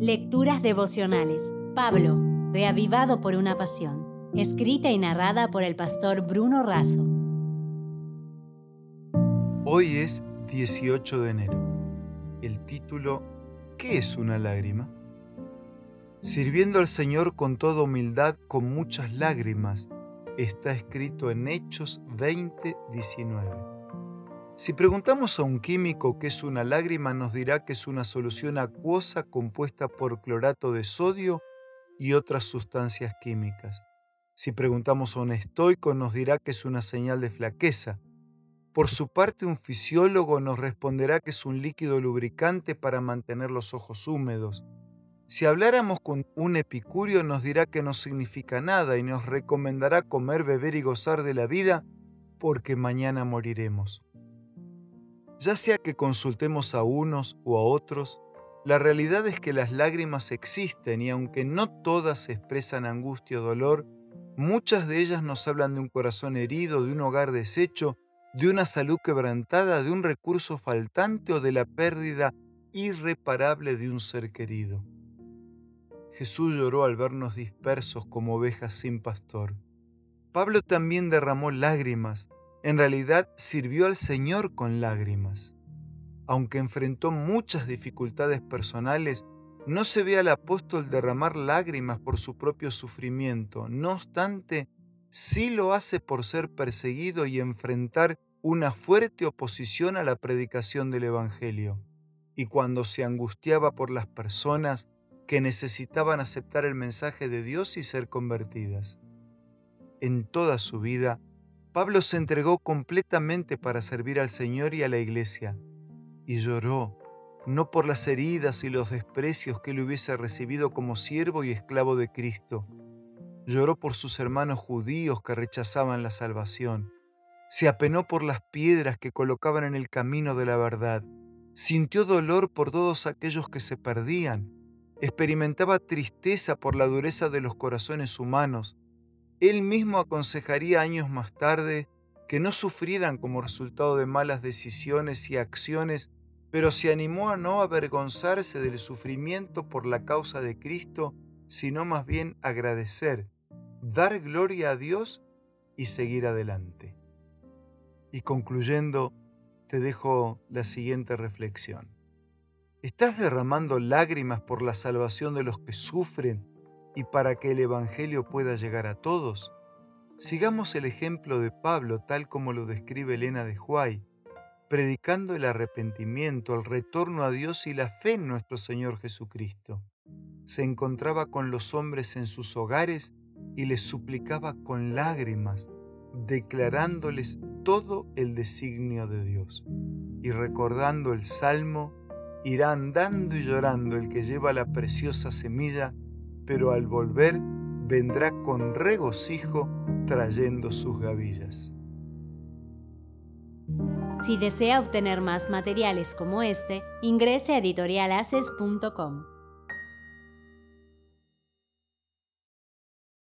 Lecturas devocionales. Pablo, reavivado por una pasión. Escrita y narrada por el pastor Bruno Razo. Hoy es 18 de enero. El título ¿Qué es una lágrima? Sirviendo al Señor con toda humildad, con muchas lágrimas, está escrito en Hechos 20, 19. Si preguntamos a un químico qué es una lágrima, nos dirá que es una solución acuosa compuesta por clorato de sodio y otras sustancias químicas. Si preguntamos a un estoico, nos dirá que es una señal de flaqueza. Por su parte, un fisiólogo nos responderá que es un líquido lubricante para mantener los ojos húmedos. Si habláramos con un epicurio, nos dirá que no significa nada y nos recomendará comer, beber y gozar de la vida porque mañana moriremos. Ya sea que consultemos a unos o a otros, la realidad es que las lágrimas existen y aunque no todas expresan angustia o dolor, muchas de ellas nos hablan de un corazón herido, de un hogar deshecho, de una salud quebrantada, de un recurso faltante o de la pérdida irreparable de un ser querido. Jesús lloró al vernos dispersos como ovejas sin pastor. Pablo también derramó lágrimas en realidad sirvió al Señor con lágrimas. Aunque enfrentó muchas dificultades personales, no se ve al apóstol derramar lágrimas por su propio sufrimiento. No obstante, sí lo hace por ser perseguido y enfrentar una fuerte oposición a la predicación del Evangelio. Y cuando se angustiaba por las personas que necesitaban aceptar el mensaje de Dios y ser convertidas. En toda su vida, Pablo se entregó completamente para servir al Señor y a la iglesia, y lloró, no por las heridas y los desprecios que él hubiese recibido como siervo y esclavo de Cristo, lloró por sus hermanos judíos que rechazaban la salvación, se apenó por las piedras que colocaban en el camino de la verdad, sintió dolor por todos aquellos que se perdían, experimentaba tristeza por la dureza de los corazones humanos, él mismo aconsejaría años más tarde que no sufrieran como resultado de malas decisiones y acciones, pero se animó a no avergonzarse del sufrimiento por la causa de Cristo, sino más bien agradecer, dar gloria a Dios y seguir adelante. Y concluyendo, te dejo la siguiente reflexión. ¿Estás derramando lágrimas por la salvación de los que sufren y para que el Evangelio pueda llegar a todos, sigamos el ejemplo de Pablo tal como lo describe Elena de Huay, predicando el arrepentimiento, el retorno a Dios y la fe en nuestro Señor Jesucristo. Se encontraba con los hombres en sus hogares y les suplicaba con lágrimas, declarándoles todo el designio de Dios. Y recordando el Salmo, irá andando y llorando el que lleva la preciosa semilla pero al volver vendrá con regocijo trayendo sus gavillas. Si desea obtener más materiales como este, ingrese a editorialaces.com.